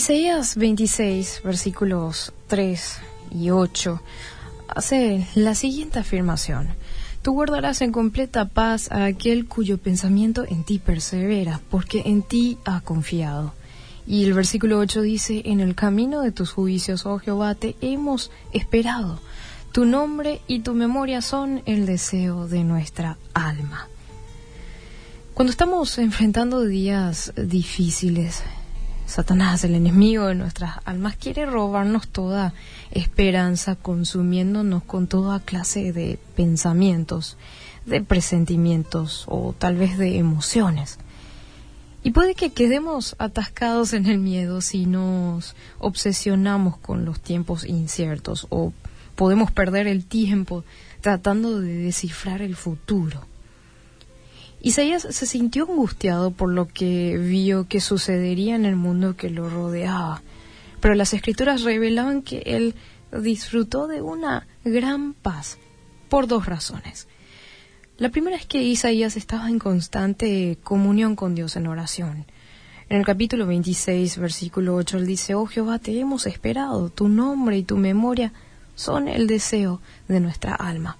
Isaías 26, versículos 3 y 8, hace la siguiente afirmación. Tú guardarás en completa paz a aquel cuyo pensamiento en ti persevera, porque en ti ha confiado. Y el versículo 8 dice, en el camino de tus juicios, oh Jehová, te hemos esperado. Tu nombre y tu memoria son el deseo de nuestra alma. Cuando estamos enfrentando días difíciles, Satanás, el enemigo de nuestras almas, quiere robarnos toda esperanza, consumiéndonos con toda clase de pensamientos, de presentimientos o tal vez de emociones. Y puede que quedemos atascados en el miedo si nos obsesionamos con los tiempos inciertos o podemos perder el tiempo tratando de descifrar el futuro. Isaías se sintió angustiado por lo que vio que sucedería en el mundo que lo rodeaba, pero las escrituras revelaban que él disfrutó de una gran paz por dos razones. La primera es que Isaías estaba en constante comunión con Dios en oración. En el capítulo 26, versículo 8, él dice, Oh Jehová, te hemos esperado, tu nombre y tu memoria son el deseo de nuestra alma.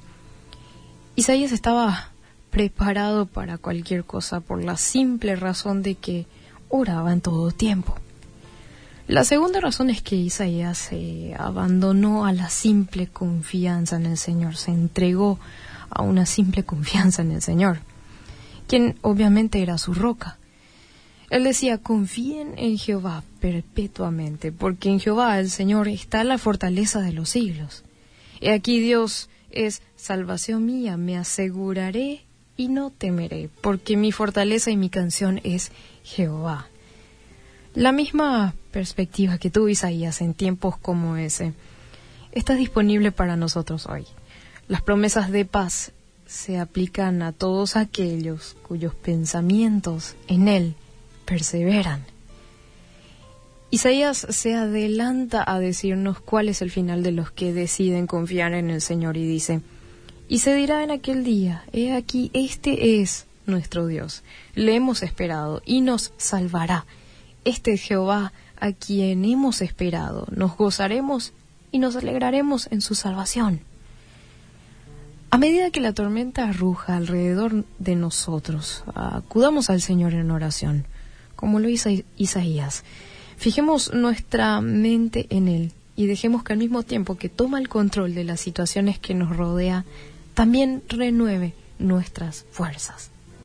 Isaías estaba preparado para cualquier cosa por la simple razón de que oraba en todo tiempo. La segunda razón es que Isaías se abandonó a la simple confianza en el Señor, se entregó a una simple confianza en el Señor, quien obviamente era su roca. Él decía, confíen en Jehová perpetuamente, porque en Jehová el Señor está la fortaleza de los siglos. He aquí Dios es salvación mía, me aseguraré y no temeré, porque mi fortaleza y mi canción es Jehová. La misma perspectiva que tú, Isaías, en tiempos como ese, está disponible para nosotros hoy. Las promesas de paz se aplican a todos aquellos cuyos pensamientos en Él perseveran. Isaías se adelanta a decirnos cuál es el final de los que deciden confiar en el Señor y dice, y se dirá en aquel día, he aquí, este es nuestro Dios, le hemos esperado y nos salvará. Este es Jehová a quien hemos esperado, nos gozaremos y nos alegraremos en su salvación. A medida que la tormenta ruja alrededor de nosotros, acudamos al Señor en oración, como lo hizo Isaías. Fijemos nuestra mente en Él y dejemos que al mismo tiempo que toma el control de las situaciones que nos rodea, también renueve nuestras fuerzas.